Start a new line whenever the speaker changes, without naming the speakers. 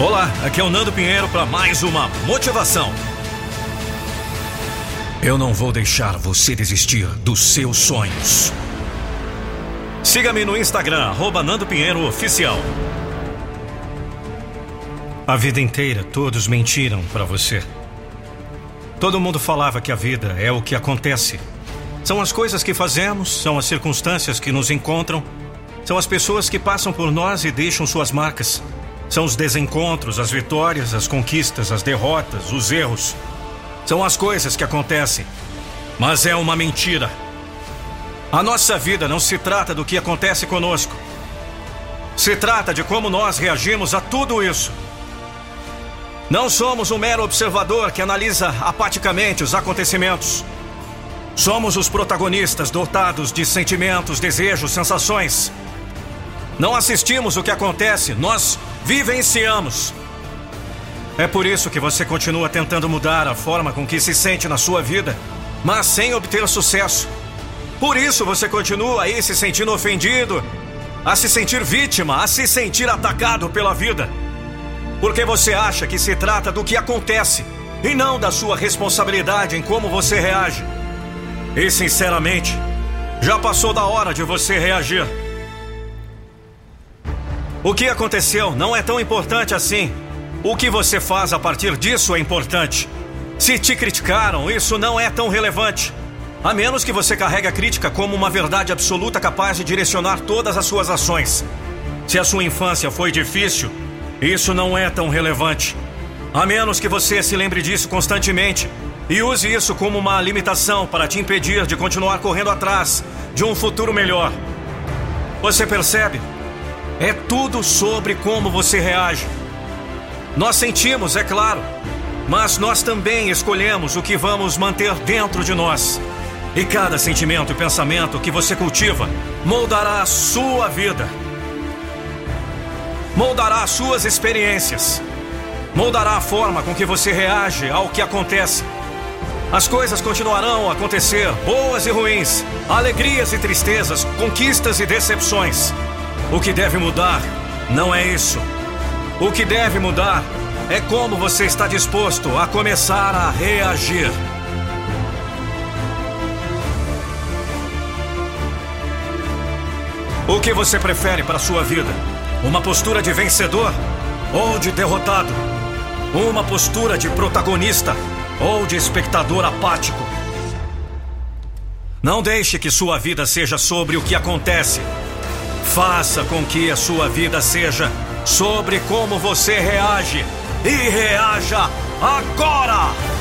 Olá, aqui é o Nando Pinheiro para mais uma motivação. Eu não vou deixar você desistir dos seus sonhos. Siga-me no Instagram, arroba Nando Pinheiro Oficial. A vida inteira todos mentiram para você. Todo mundo falava que a vida é o que acontece. São as coisas que fazemos, são as circunstâncias que nos encontram, são as pessoas que passam por nós e deixam suas marcas. São os desencontros, as vitórias, as conquistas, as derrotas, os erros. São as coisas que acontecem. Mas é uma mentira. A nossa vida não se trata do que acontece conosco. Se trata de como nós reagimos a tudo isso. Não somos um mero observador que analisa apaticamente os acontecimentos. Somos os protagonistas dotados de sentimentos, desejos, sensações. Não assistimos o que acontece, nós vivenciamos. É por isso que você continua tentando mudar a forma com que se sente na sua vida, mas sem obter sucesso. Por isso você continua aí se sentindo ofendido, a se sentir vítima, a se sentir atacado pela vida. Porque você acha que se trata do que acontece e não da sua responsabilidade em como você reage. E sinceramente, já passou da hora de você reagir. O que aconteceu não é tão importante assim. O que você faz a partir disso é importante. Se te criticaram, isso não é tão relevante. A menos que você carregue a crítica como uma verdade absoluta capaz de direcionar todas as suas ações. Se a sua infância foi difícil, isso não é tão relevante. A menos que você se lembre disso constantemente e use isso como uma limitação para te impedir de continuar correndo atrás de um futuro melhor. Você percebe? É tudo sobre como você reage. Nós sentimos, é claro, mas nós também escolhemos o que vamos manter dentro de nós. E cada sentimento e pensamento que você cultiva moldará a sua vida, moldará as suas experiências, moldará a forma com que você reage ao que acontece. As coisas continuarão a acontecer, boas e ruins, alegrias e tristezas, conquistas e decepções. O que deve mudar não é isso. O que deve mudar é como você está disposto a começar a reagir. O que você prefere para sua vida? Uma postura de vencedor ou de derrotado? Uma postura de protagonista ou de espectador apático? Não deixe que sua vida seja sobre o que acontece, Faça com que a sua vida seja sobre como você reage. E reaja agora!